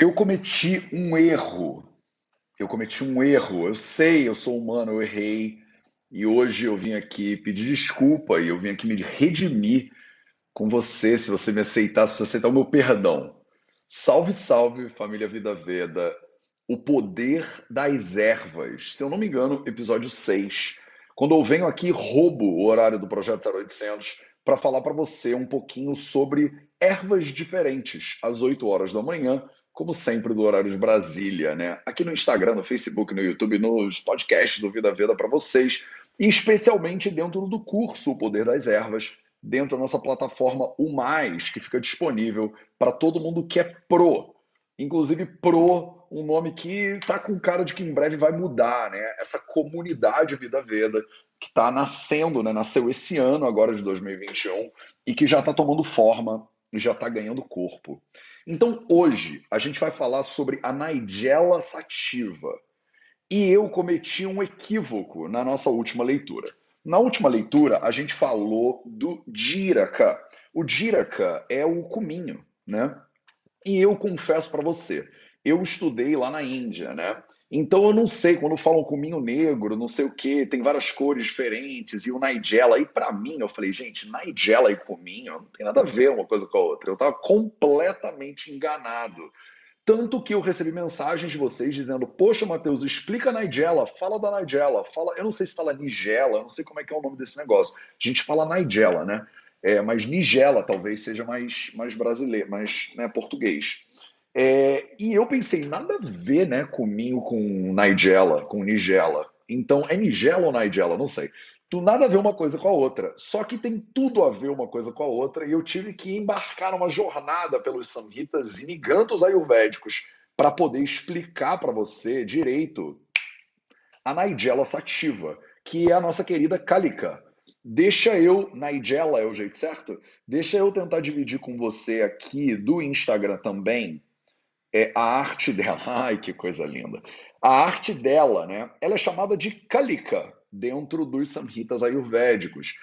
Eu cometi um erro. Eu cometi um erro. Eu sei, eu sou humano, eu errei. E hoje eu vim aqui pedir desculpa e eu vim aqui me redimir com você, se você me aceitar, se você aceitar o meu perdão. Salve, salve, família Vida Veda. O poder das ervas. Se eu não me engano, episódio 6. Quando eu venho aqui, roubo o horário do Projeto 0800 para falar para você um pouquinho sobre ervas diferentes, às 8 horas da manhã, como sempre, do horário de Brasília, né? Aqui no Instagram, no Facebook, no YouTube, nos podcasts do Vida Veda para vocês, e especialmente dentro do curso O Poder das Ervas, dentro da nossa plataforma O Mais, que fica disponível para todo mundo que é pro. Inclusive, pro, um nome que tá com cara de que em breve vai mudar, né? Essa comunidade Vida Veda que está nascendo, né? Nasceu esse ano, agora de 2021, e que já está tomando forma e já está ganhando corpo. Então, hoje, a gente vai falar sobre a Nigella sativa. E eu cometi um equívoco na nossa última leitura. Na última leitura, a gente falou do Diraca. O Diraca é o cominho, né? E eu confesso para você, eu estudei lá na Índia, né? Então eu não sei, quando falam cominho negro, não sei o que, tem várias cores diferentes, e o Nigella, e para mim eu falei, gente, Nigella e cominho não tem nada a ver uma coisa com a outra. Eu estava completamente enganado. Tanto que eu recebi mensagens de vocês dizendo, poxa, Matheus, explica Nigella, fala da Nigella, fala, eu não sei se fala Nigella, eu não sei como é que é o nome desse negócio. A gente fala Nigella, né? É, mas Nigella talvez seja mais, mais brasileiro, mais né, português. É, e eu pensei, nada a ver, né, comigo com Nigella, com Nigella. Então, é Nigella ou Nigella? Não sei. Tu nada a ver uma coisa com a outra. Só que tem tudo a ver uma coisa com a outra. E eu tive que embarcar numa jornada pelos samhitas e nigantos ayurvédicos para poder explicar para você direito a Nigella sativa, que é a nossa querida Kalika. Deixa eu, Nigella é o jeito certo? Deixa eu tentar dividir com você aqui do Instagram também é a arte dela. Ai, que coisa linda. A arte dela, né? Ela é chamada de Kalika dentro dos samhitas ayurvédicos.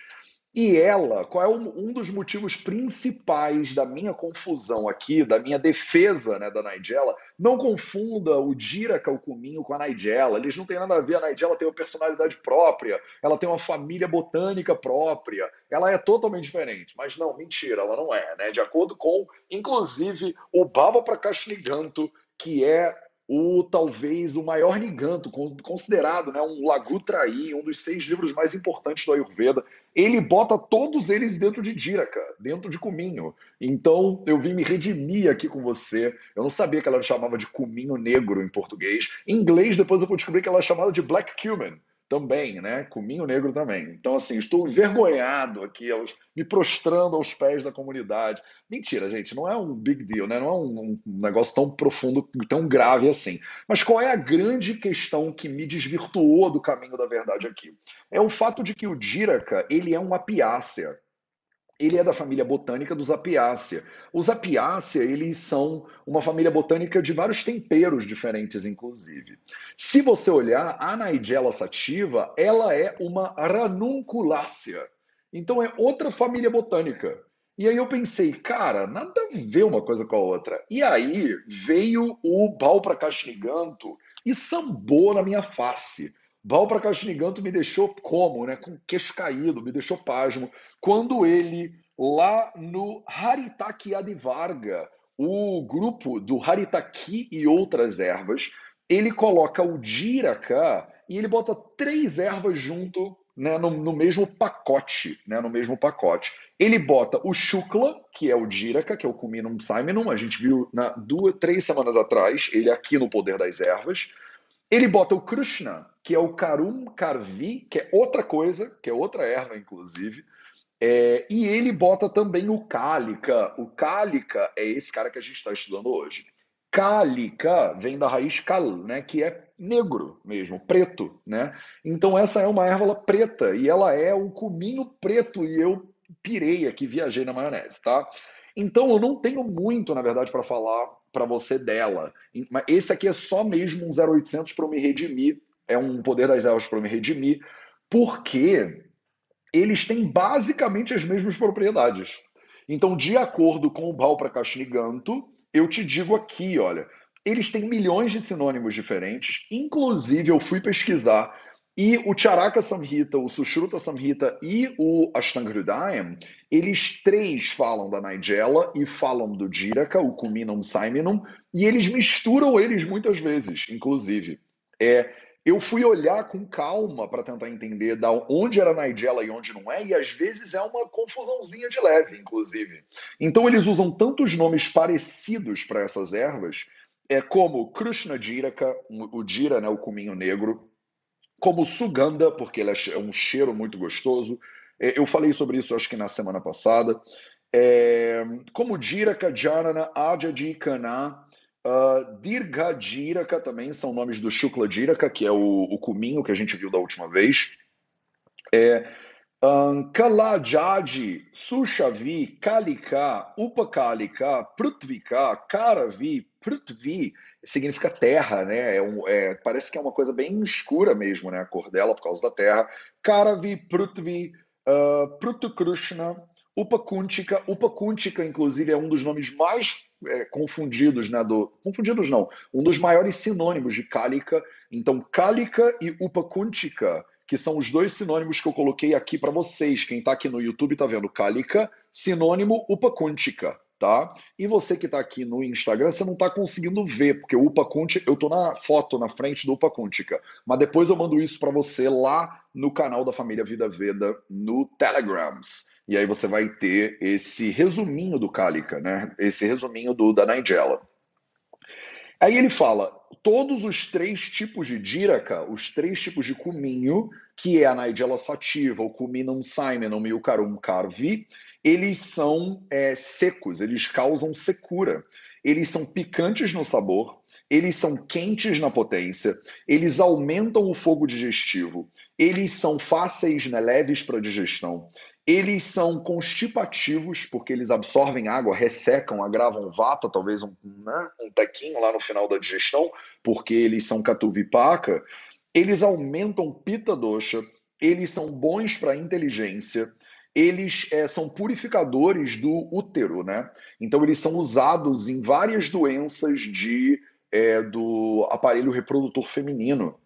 E ela, qual é um dos motivos principais da minha confusão aqui, da minha defesa né, da Nigella? Não confunda o Diraka, o Cuminho, com a Nigella. Eles não têm nada a ver. A Nigella tem uma personalidade própria, ela tem uma família botânica própria, ela é totalmente diferente. Mas não, mentira, ela não é. Né? De acordo com, inclusive, o Baba Prakashniganto, que é o talvez o maior Niganto, considerado né, um Lagutraí, um dos seis livros mais importantes do Ayurveda. Ele bota todos eles dentro de Diraka, dentro de Cuminho. Então eu vim me redimir aqui com você. Eu não sabia que ela chamava de Cuminho Negro em português. Em inglês, depois eu vou descobrir que ela é chamada de Black Cumin também, né? Cominho negro também. Então, assim, estou envergonhado aqui, me prostrando aos pés da comunidade. Mentira, gente, não é um big deal, né? Não é um, um negócio tão profundo, tão grave assim. Mas qual é a grande questão que me desvirtuou do caminho da verdade aqui? É o fato de que o Diraca, ele é um apiácea. Ele é da família botânica dos Apiácea. Os Apiácea, eles são uma família botânica de vários temperos diferentes, inclusive. Se você olhar, a Nigella sativa, ela é uma ranunculácea. Então é outra família botânica. E aí eu pensei, cara, nada a ver uma coisa com a outra. E aí veio o Balpracashniganto e sambou na minha face. Balpracashniganto me deixou como, né? Com queixo caído, me deixou pasmo quando ele, lá no Haritaki Adivarga, o grupo do Haritaki e outras ervas, ele coloca o Diraka e ele bota três ervas junto né, no, no, mesmo pacote, né, no mesmo pacote. Ele bota o Shukla, que é o Diraka, que é o Cuminum Simonum, a gente viu na duas, três semanas atrás, ele aqui no Poder das Ervas. Ele bota o Krishna, que é o Karum Karvi, que é outra coisa, que é outra erva, inclusive. É, e ele bota também o cálica. O cálica é esse cara que a gente está estudando hoje. Cálica vem da raiz cal, né, que é negro mesmo, preto, né? Então essa é uma erva preta e ela é um cominho preto e eu pirei aqui, viajei na maionese, tá? Então eu não tenho muito, na verdade, para falar para você dela. Esse aqui é só mesmo um 0800 para me redimir, é um poder das ervas para me redimir, porque eles têm basicamente as mesmas propriedades. Então, de acordo com o Balpracashniganto, eu te digo aqui, olha, eles têm milhões de sinônimos diferentes. Inclusive, eu fui pesquisar e o Charaka Samhita, o Sushruta Samhita e o Ashtanga Hridayam, eles três falam da Nigella e falam do Jiraka, o Kuminum Simonum, e eles misturam eles muitas vezes, inclusive. É, eu fui olhar com calma para tentar entender da onde era Nigella e onde não é, e às vezes é uma confusãozinha de leve, inclusive. Então eles usam tantos nomes parecidos para essas ervas, é como Krishna Jiraka, o Jira, né, o cuminho negro, como Suganda, porque ele é um cheiro muito gostoso. É, eu falei sobre isso, acho que na semana passada. É, como Jiraka, Janana, Ajadi, Kana, uh, Dirga Jiraka também são nomes do Shukla Jiraka, que é o, o cuminho que a gente viu da última vez. É, um, Kalajadi, Sushavi, Kalika, Upakalika, Prutvika, Karavi, Prithvi significa terra, né? É um, é, parece que é uma coisa bem escura mesmo, né? A cor dela por causa da terra. Karavi, Prithvi, uh, Prutukrishna, Upakuntika. Upakuntika, inclusive, é um dos nomes mais é, confundidos, né? Do, confundidos não, um dos maiores sinônimos de Kalika. Então, Kalika e Upakuntika, que são os dois sinônimos que eu coloquei aqui para vocês. Quem está aqui no YouTube está vendo Kalika, sinônimo Upakuntika tá? E você que está aqui no Instagram, você não está conseguindo ver, porque o Upaconte, eu estou na foto na frente do Upacontica, mas depois eu mando isso para você lá no canal da família Vida Veda no Telegrams. E aí você vai ter esse resuminho do Kalika, né? Esse resuminho do da Nigella. Aí ele fala todos os três tipos de Diraka, os três tipos de cuminho, que é a Nigella sativa, o Cuminum simonum e o Carum carvi, eles são é, secos, eles causam secura. Eles são picantes no sabor, eles são quentes na potência, eles aumentam o fogo digestivo, eles são fáceis, né, leves para digestão, eles são constipativos, porque eles absorvem água, ressecam, agravam vata, talvez um, né, um tequinho lá no final da digestão, porque eles são catuvipaca. Eles aumentam pita dosha, eles são bons para inteligência, eles é, são purificadores do útero, né? Então eles são usados em várias doenças de, é, do aparelho reprodutor feminino.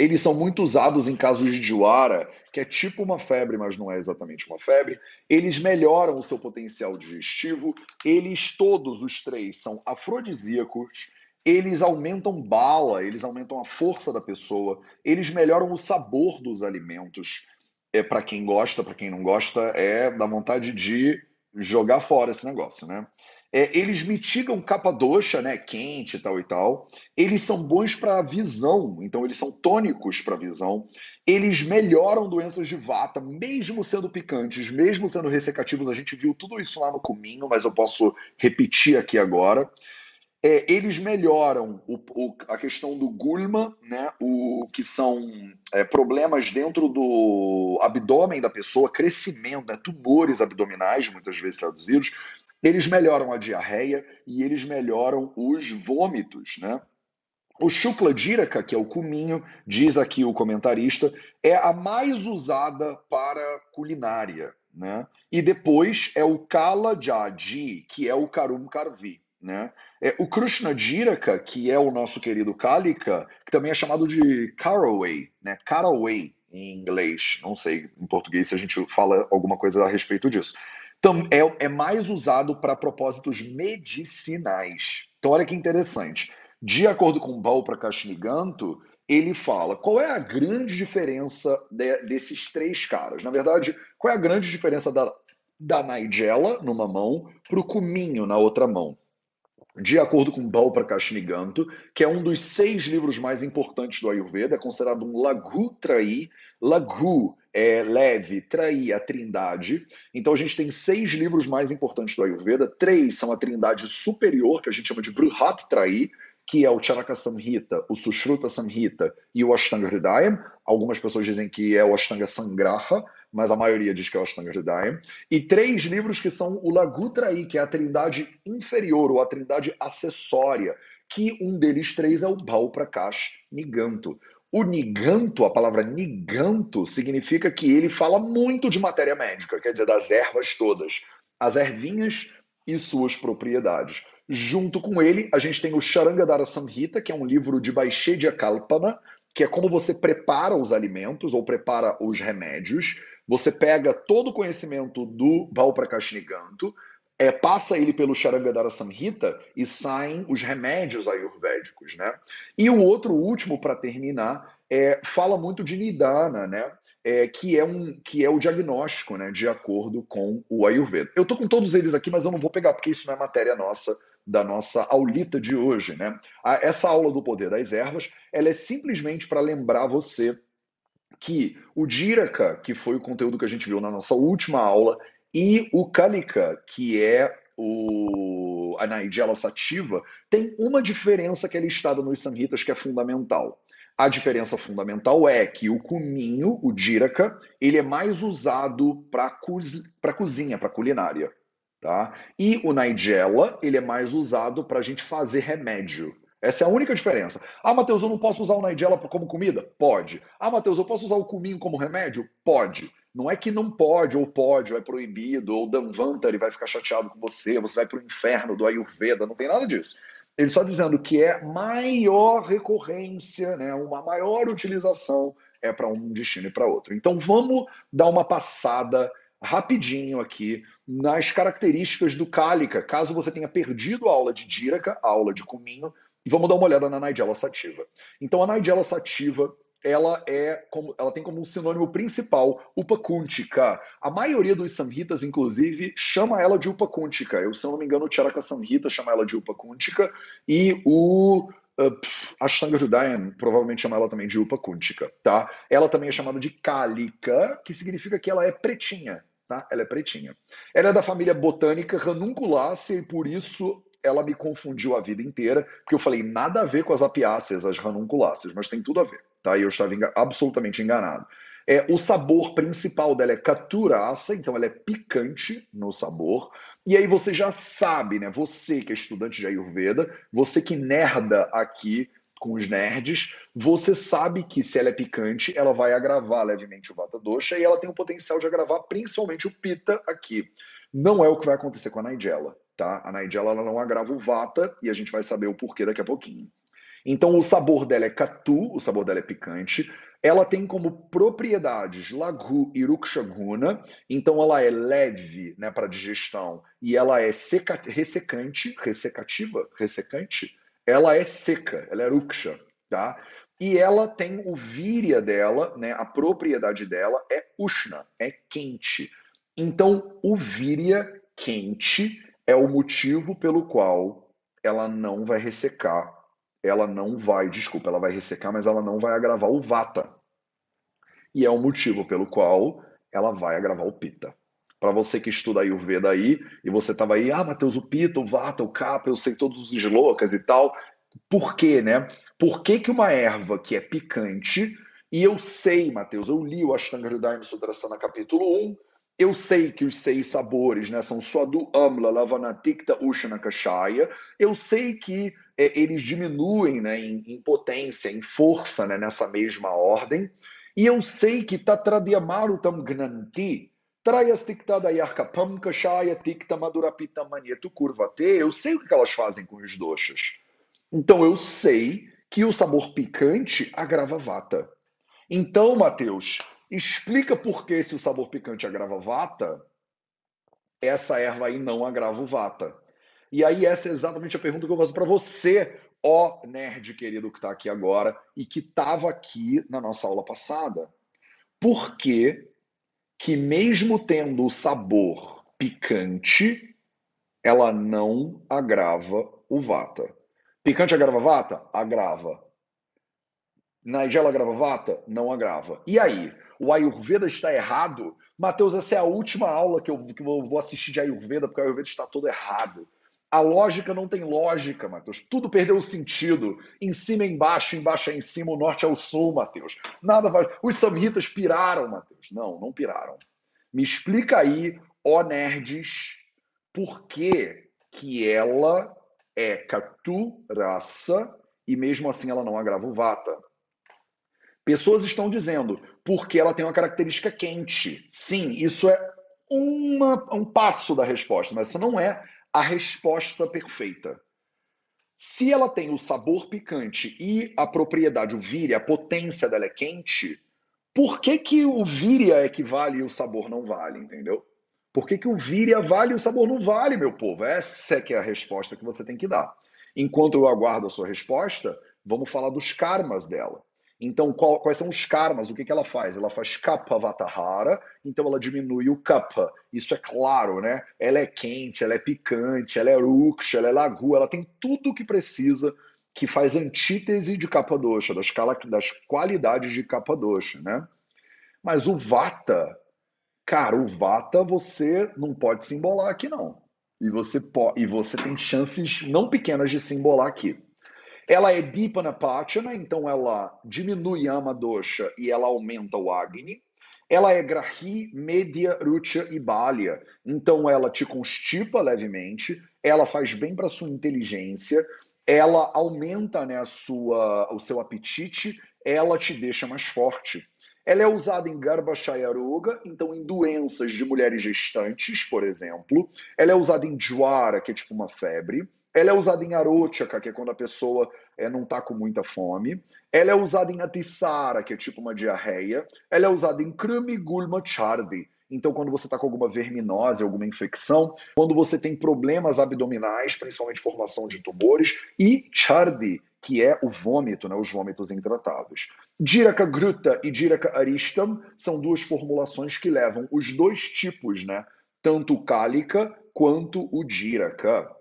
Eles são muito usados em casos de Diwara, que é tipo uma febre, mas não é exatamente uma febre. Eles melhoram o seu potencial digestivo. Eles todos os três são afrodisíacos. Eles aumentam bala, eles aumentam a força da pessoa, eles melhoram o sabor dos alimentos é para quem gosta, para quem não gosta, é da vontade de jogar fora esse negócio, né? É, eles mitigam capa doxa, né, quente e tal e tal. Eles são bons para visão, então eles são tônicos para visão. Eles melhoram doenças de vata, mesmo sendo picantes, mesmo sendo ressecativos. A gente viu tudo isso lá no cominho, mas eu posso repetir aqui agora. É, eles melhoram o, o, a questão do gulma, né, o que são é, problemas dentro do abdômen da pessoa, crescimento, né, tumores abdominais, muitas vezes traduzidos. Eles melhoram a diarreia e eles melhoram os vômitos, né? O Shukla Jiraka, que é o cuminho, diz aqui o comentarista, é a mais usada para culinária, né? E depois é o Kala Jadi, que é o Karum Karvi. Né? É, o Krishna Jiraka, que é o nosso querido Kalika, que também é chamado de caraway, né? caraway em inglês, não sei em português se a gente fala alguma coisa a respeito disso. É, é mais usado para propósitos medicinais. Então, olha que interessante. De acordo com Bal Prakashniganto, ele fala qual é a grande diferença de, desses três caras. Na verdade, qual é a grande diferença da, da Nigella numa mão para o Cuminho na outra mão? de acordo com Bal Prakashniganto, que é um dos seis livros mais importantes do Ayurveda, é considerado um Laghu Trai. É leve, Trai, a trindade. Então a gente tem seis livros mais importantes do Ayurveda. Três são a trindade superior, que a gente chama de Bruhat Trai, que é o Charaka Samhita, o Sushruta Samhita e o Ashtanga Hridayam. Algumas pessoas dizem que é o Ashtanga Sangraha, mas a maioria diz que é o Ashtanga Hridayam. E três livros que são o Lagutraí, que é a trindade inferior, ou a trindade acessória, que um deles três é o Bal Prakash Niganto. O Niganto, a palavra Niganto, significa que ele fala muito de matéria médica, quer dizer, das ervas todas, as ervinhas e suas propriedades. Junto com ele, a gente tem o Charangadara Samhita, que é um livro de Baixedia Kalpana, que é como você prepara os alimentos ou prepara os remédios. Você pega todo o conhecimento do Balprakashniganto, é, passa ele pelo Charangadara Samhita e saem os remédios ayurvédicos, né? E o outro, último, para terminar, é, fala muito de Nidana, né? É, que, é um, que é o diagnóstico, né? De acordo com o Ayurveda. Eu tô com todos eles aqui, mas eu não vou pegar, porque isso não é matéria nossa, da nossa aulita de hoje, né? Essa aula do poder das ervas, ela é simplesmente para lembrar você que o Diraka, que foi o conteúdo que a gente viu na nossa última aula, e o Kalika, que é o, a Nigella Sativa, tem uma diferença que é listada nos Samhitas que é fundamental. A diferença fundamental é que o cuminho, o Diraka, ele é mais usado para cozi cozinha, para culinária. Tá? E o Nigella, ele é mais usado para a gente fazer remédio. Essa é a única diferença. Ah, Matheus, eu não posso usar o Nigella como comida? Pode. Ah, Matheus, eu posso usar o cuminho como remédio? Pode. Não é que não pode, ou pode, ou é proibido, ou Danvantari vai ficar chateado com você, você vai para o inferno do Ayurveda, não tem nada disso. Ele só dizendo que é maior recorrência, né, uma maior utilização é para um destino e para outro. Então vamos dar uma passada rapidinho aqui nas características do Cálica, caso você tenha perdido a aula de Díraca, a aula de Cuminho, e vamos dar uma olhada na Nigella sativa. Então a Nigella sativa ela é como, ela tem como um sinônimo principal Upakuntika. A maioria dos samhitas, inclusive, chama ela de Upakuntika. Eu, se eu não me engano, o Charaka Samhita chama ela de Upakuntika e o uh, Ashtanga Hridayam provavelmente chama ela também de Upakuntika, tá? Ela também é chamada de Kalika, que significa que ela é pretinha, tá? Ela é pretinha. Ela é da família botânica Ranunculaceae e por isso ela me confundiu a vida inteira, porque eu falei nada a ver com as apiáceas, as ranunculáceas, mas tem tudo a ver, tá? E eu estava absolutamente enganado. É, o sabor principal dela é caturaça, então ela é picante no sabor. E aí você já sabe, né? Você que é estudante de Ayurveda, você que nerda aqui com os nerds, você sabe que se ela é picante, ela vai agravar levemente o Vata Dosha e ela tem o potencial de agravar principalmente o Pitta aqui. Não é o que vai acontecer com a Nigella, tá? A Nigella ela não agrava o Vata e a gente vai saber o porquê daqui a pouquinho. Então o sabor dela é catu, o sabor dela é picante. Ela tem como propriedades Laghu e Rukshaguna, então ela é leve né, para digestão e ela é seca, ressecante, ressecativa, ressecante, ela é seca, ela é ruksha, tá? E ela tem o víria dela, né, a propriedade dela é ushna, é quente. Então, o víria quente é o motivo pelo qual ela não vai ressecar, ela não vai, desculpa, ela vai ressecar, mas ela não vai agravar o vata. E é o motivo pelo qual ela vai agravar o pita. Para você que estuda Ayurveda aí, e você estava aí, ah, Matheus, o Pita, o Vata, o Kapha, eu sei todos os slocas e tal. Por quê, né? Por que, que uma erva que é picante, e eu sei, Matheus, eu li o Ashtanga Hridayam Sudrasana capítulo 1, eu sei que os seis sabores né, são Swadu Amla, Lavanatikta, Ushana Kashaya. Eu sei que é, eles diminuem né, em, em, potência, em força né, nessa mesma ordem. E eu sei que Tatradyamarutam Gnanti, Trayastiktada Kashaya eu sei o que elas fazem com os doxas. Então eu sei que o sabor picante agrava vata. Então, Mateus, explica por que se o sabor picante agrava vata, essa erva aí não agrava o vata. E aí essa é exatamente a pergunta que eu faço para você, ó nerd querido que está aqui agora e que estava aqui na nossa aula passada. Por que que mesmo tendo o sabor picante, ela não agrava o vata. Picante agrava vata? Agrava. Nigella agrava vata? Não agrava. E aí? O Ayurveda está errado? Mateus, essa é a última aula que eu, que eu vou assistir de Ayurveda, porque o Ayurveda está todo errado. A lógica não tem lógica, Matheus. Tudo perdeu o sentido. Em cima é embaixo, embaixo é em cima, o norte é o sul, Matheus. Nada vai. Os samhitas piraram, Matheus. Não, não piraram. Me explica aí, ó nerds, por que, que ela é Katu raça e mesmo assim ela não agrava o Vata. Pessoas estão dizendo porque ela tem uma característica quente. Sim, isso é uma, um passo da resposta, mas essa não é a resposta perfeita. Se ela tem o sabor picante e a propriedade, o víria, a potência dela é quente, por que, que o víria equivale e o sabor não vale, entendeu? Por que, que o víria vale e o sabor não vale, meu povo? Essa é que é a resposta que você tem que dar. Enquanto eu aguardo a sua resposta, vamos falar dos karmas dela. Então, qual, quais são os karmas? O que, que ela faz? Ela faz kapha vatahara, então ela diminui o kapha. Isso é claro, né? Ela é quente, ela é picante, ela é ruksha, ela é lagu, ela tem tudo o que precisa que faz antítese de capa dosha, das, das qualidades de capa dosha, né? Mas o vata, cara, o vata você não pode se embolar aqui não. E você, e você tem chances não pequenas de se embolar aqui. Ela é Dipanapachana, então ela diminui a Amadosha e ela aumenta o Agni. Ela é Grahi, Medya, Rucha e Balya. Então ela te constipa levemente, ela faz bem para sua inteligência, ela aumenta né, a sua, o seu apetite, ela te deixa mais forte. Ela é usada em Garbhashayaroga, então em doenças de mulheres gestantes, por exemplo. Ela é usada em Jwara, que é tipo uma febre. Ela é usada em arótica, que é quando a pessoa é, não está com muita fome. Ela é usada em atissara, que é tipo uma diarreia. Ela é usada em krumigulma chardi. Então, quando você está com alguma verminose, alguma infecção, quando você tem problemas abdominais, principalmente formação de tumores, e chardi, que é o vômito, né, os vômitos intratáveis. Diraka Gruta e Diraka Aristam são duas formulações que levam os dois tipos, né, tanto o cálica quanto o Diraka.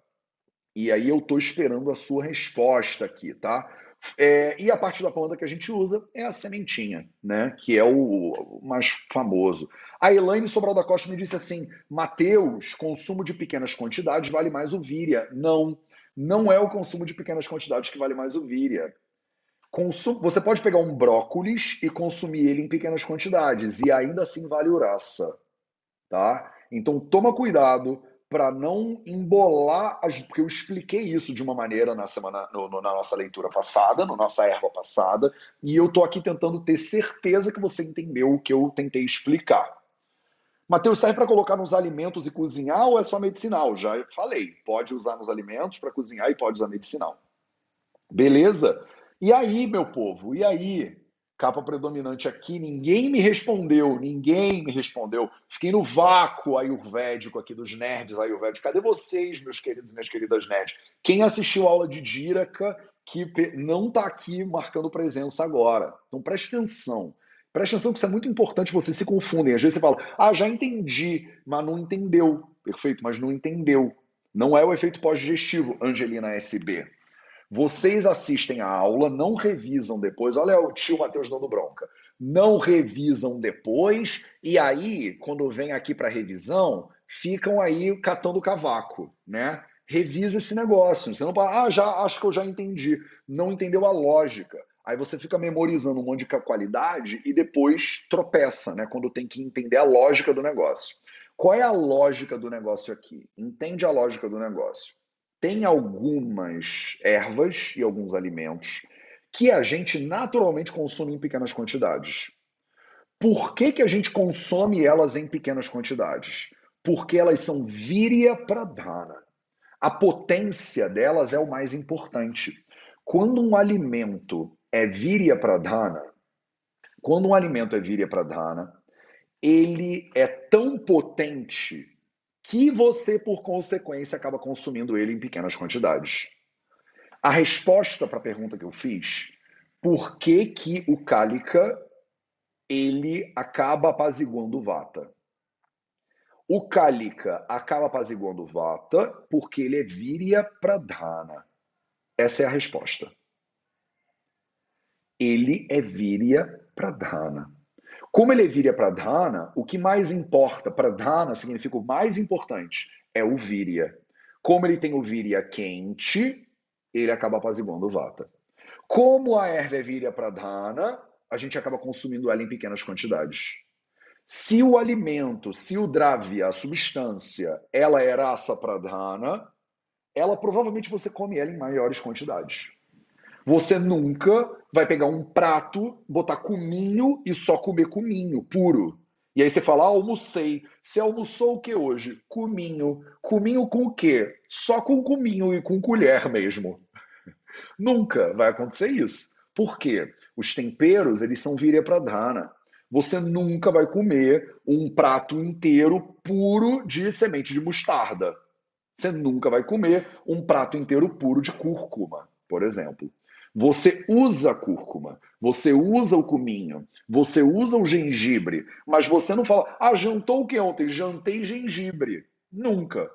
E aí eu estou esperando a sua resposta aqui, tá? É, e a parte da planta que a gente usa é a sementinha, né? Que é o mais famoso. A Elaine Sobral da Costa me disse assim: Mateus, consumo de pequenas quantidades vale mais o víria. Não, não é o consumo de pequenas quantidades que vale mais o víria. Consum... Você pode pegar um brócolis e consumir ele em pequenas quantidades, e ainda assim vale uraça. Tá? Então toma cuidado para não embolar, as, porque eu expliquei isso de uma maneira na semana, no, no, na nossa leitura passada, na nossa erva passada, e eu estou aqui tentando ter certeza que você entendeu o que eu tentei explicar. Mateus, serve para colocar nos alimentos e cozinhar ou é só medicinal? Já falei, pode usar nos alimentos para cozinhar e pode usar medicinal. Beleza? E aí, meu povo? E aí? Capa predominante aqui, ninguém me respondeu, ninguém me respondeu. Fiquei no vácuo ayurvédico aqui dos nerds ayurvédicos. Cadê vocês, meus queridos e minhas queridas nerds? Quem assistiu a aula de Díraka que não está aqui marcando presença agora. Então preste atenção. Preste atenção que isso é muito importante, vocês se confundem. Às vezes você fala, ah, já entendi, mas não entendeu. Perfeito, mas não entendeu. Não é o efeito pós-digestivo, Angelina SB. Vocês assistem a aula, não revisam depois. Olha o tio Matheus dando bronca. Não revisam depois, e aí, quando vem aqui para revisão, ficam aí catando cavaco, né? Revisa esse negócio. Você não fala, ah, já acho que eu já entendi. Não entendeu a lógica. Aí você fica memorizando um monte de qualidade e depois tropeça, né? Quando tem que entender a lógica do negócio. Qual é a lógica do negócio aqui? Entende a lógica do negócio tem algumas ervas e alguns alimentos que a gente naturalmente consome em pequenas quantidades. Por que, que a gente consome elas em pequenas quantidades? Porque elas são virya pradhana. A potência delas é o mais importante. Quando um alimento é virya pradhana, quando um alimento é virya pradhana, ele é tão potente que você, por consequência, acaba consumindo ele em pequenas quantidades. A resposta para a pergunta que eu fiz, por que, que o cálica ele acaba apaziguando o vata? O cálica acaba apaziguando o vata porque ele é virya pradhana. Essa é a resposta. Ele é virya pradhana. Como ele é Virya Pradhana, o que mais importa, Pradhana significa o mais importante, é o Virya. Como ele tem o Virya quente, ele acaba apaziguando o Vata. Como a erva é Virya Pradhana, a gente acaba consumindo ela em pequenas quantidades. Se o alimento, se o Dravya, a substância, ela é rasa pradhana, ela provavelmente você come ela em maiores quantidades. Você nunca vai pegar um prato, botar cominho e só comer cominho puro. E aí você fala, ah, almocei. Você almoçou o que hoje? Cominho. Cominho com o quê? Só com cominho e com colher mesmo. Nunca vai acontecer isso. Por quê? Os temperos, eles são virya pradhana. Você nunca vai comer um prato inteiro puro de semente de mostarda. Você nunca vai comer um prato inteiro puro de cúrcuma, por exemplo. Você usa cúrcuma, você usa o cominho, você usa o gengibre, mas você não fala, ah, jantou o que ontem? Jantei gengibre. Nunca.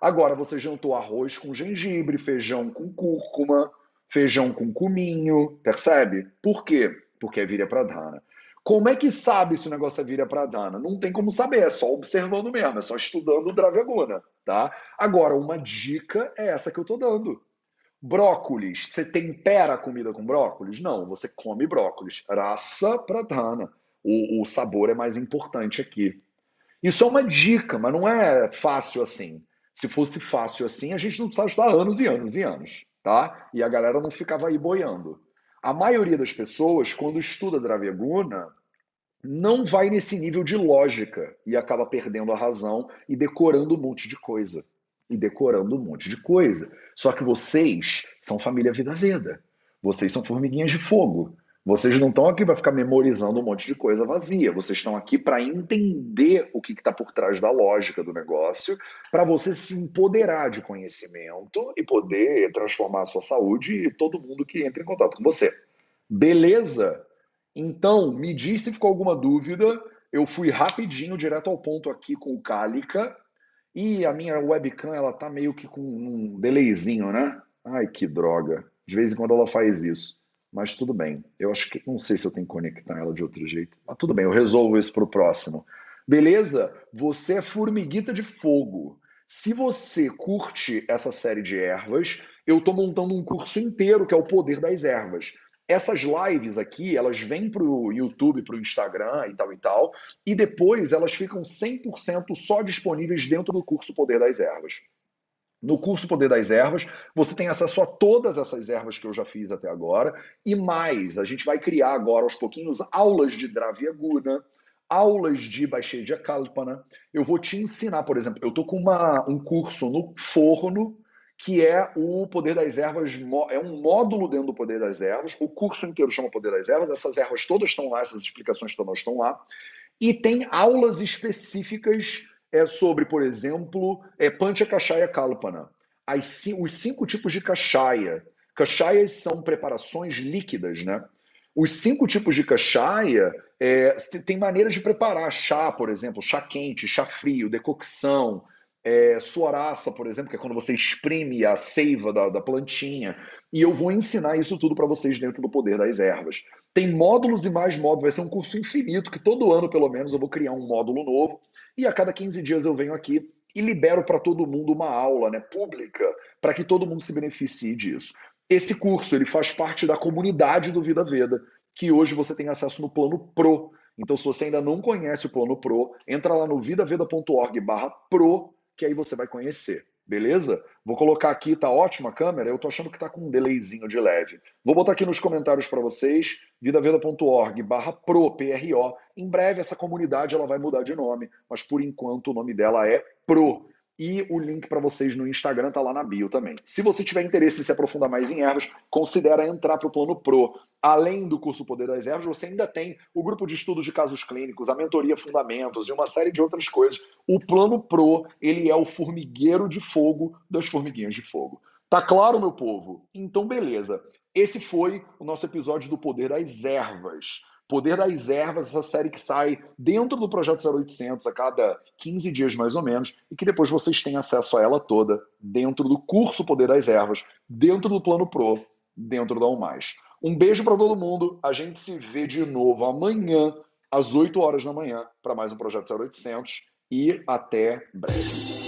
Agora você jantou arroz com gengibre, feijão com cúrcuma, feijão com cominho, percebe? Por quê? Porque é virya pradhana. Como é que sabe se o negócio é virya pradhana? Não tem como saber, é só observando mesmo, é só estudando o Dravyaguna, tá? Agora, uma dica é essa que eu tô dando. Brócolis, você tempera a comida com brócolis? Não, você come brócolis. Raça pradhana. O, o sabor é mais importante aqui. Isso é uma dica, mas não é fácil assim. Se fosse fácil assim, a gente não precisava estudar anos e anos e anos, tá? E a galera não ficava aí boiando. A maioria das pessoas, quando estuda Dravyaguna, não vai nesse nível de lógica e acaba perdendo a razão e decorando um monte de coisa. E decorando um monte de coisa. Só que vocês são família Vida Veda. Vocês são formiguinhas de fogo. Vocês não estão aqui para ficar memorizando um monte de coisa vazia. Vocês estão aqui para entender o que está por trás da lógica do negócio, para você se empoderar de conhecimento e poder transformar a sua saúde e todo mundo que entra em contato com você. Beleza? Então, me diz se ficou alguma dúvida. Eu fui rapidinho, direto ao ponto aqui com o Cálica. E a minha webcam, ela tá meio que com um delayzinho, né? Ai, que droga. De vez em quando ela faz isso. Mas tudo bem. Eu acho que não sei se eu tenho que conectar ela de outro jeito. Mas tudo bem, eu resolvo isso para o próximo. Beleza? Você é formiguita de fogo. Se você curte essa série de ervas, eu estou montando um curso inteiro que é o Poder das Ervas. Essas lives aqui, elas vêm para o YouTube, para o Instagram e tal e tal, e depois elas ficam 100% só disponíveis dentro do curso Poder das Ervas. No curso Poder das Ervas, você tem acesso a todas essas ervas que eu já fiz até agora e mais. A gente vai criar agora aos pouquinhos aulas de Dravyaguna, aulas de Baixedia Kalpana. Eu vou te ensinar, por exemplo, eu tô com uma, um curso no forno que é o Poder das Ervas, é um módulo dentro do Poder das Ervas. O curso inteiro chama Poder das Ervas. Essas ervas todas estão lá, essas explicações todas estão lá. E tem aulas específicas é sobre, por exemplo, é Pancha Kashaya Kalpana. As, os cinco tipos de Kashaya. Kashayas são preparações líquidas, né? Os cinco tipos de Kashaya é, tem maneiras de preparar chá, por exemplo, chá quente, chá frio, decocção, é, suaraça, por exemplo, que é quando você exprime a seiva da, da plantinha. E eu vou ensinar isso tudo para vocês dentro do Poder das Ervas. Tem módulos e mais módulos, vai ser um curso infinito, que todo ano, pelo menos, eu vou criar um módulo novo e a cada 15 dias eu venho aqui e libero para todo mundo uma aula né, pública para que todo mundo se beneficie disso. Esse curso ele faz parte da comunidade do Vida Veda, que hoje você tem acesso no plano Pro. Então, se você ainda não conhece o plano Pro, entra lá no vidaveda.org/pro, que aí você vai conhecer. Beleza? Vou colocar aqui, tá ótima a câmera. Eu tô achando que tá com um delayzinho de leve. Vou botar aqui nos comentários para vocês, vidaveda.org barra pro, P-R-O. Em breve essa comunidade ela vai mudar de nome, mas por enquanto o nome dela é Pro. E o link para vocês no Instagram tá lá na bio também. Se você tiver interesse em se aprofundar mais em ervas, considera entrar para o plano Pro. Além do curso Poder das Ervas, você ainda tem o grupo de estudos de casos clínicos, a mentoria Fundamentos e uma série de outras coisas. O plano Pro, ele é o formigueiro de fogo das formiguinhas de fogo. Tá claro, meu povo? Então, beleza. Esse foi o nosso episódio do Poder das Ervas. Poder das Ervas, essa série que sai dentro do Projeto 0800 a cada 15 dias mais ou menos, e que depois vocês têm acesso a ela toda dentro do curso Poder das Ervas, dentro do Plano Pro, dentro da UMais. Um beijo para todo mundo, a gente se vê de novo amanhã, às 8 horas da manhã, para mais um Projeto 0800, e até breve.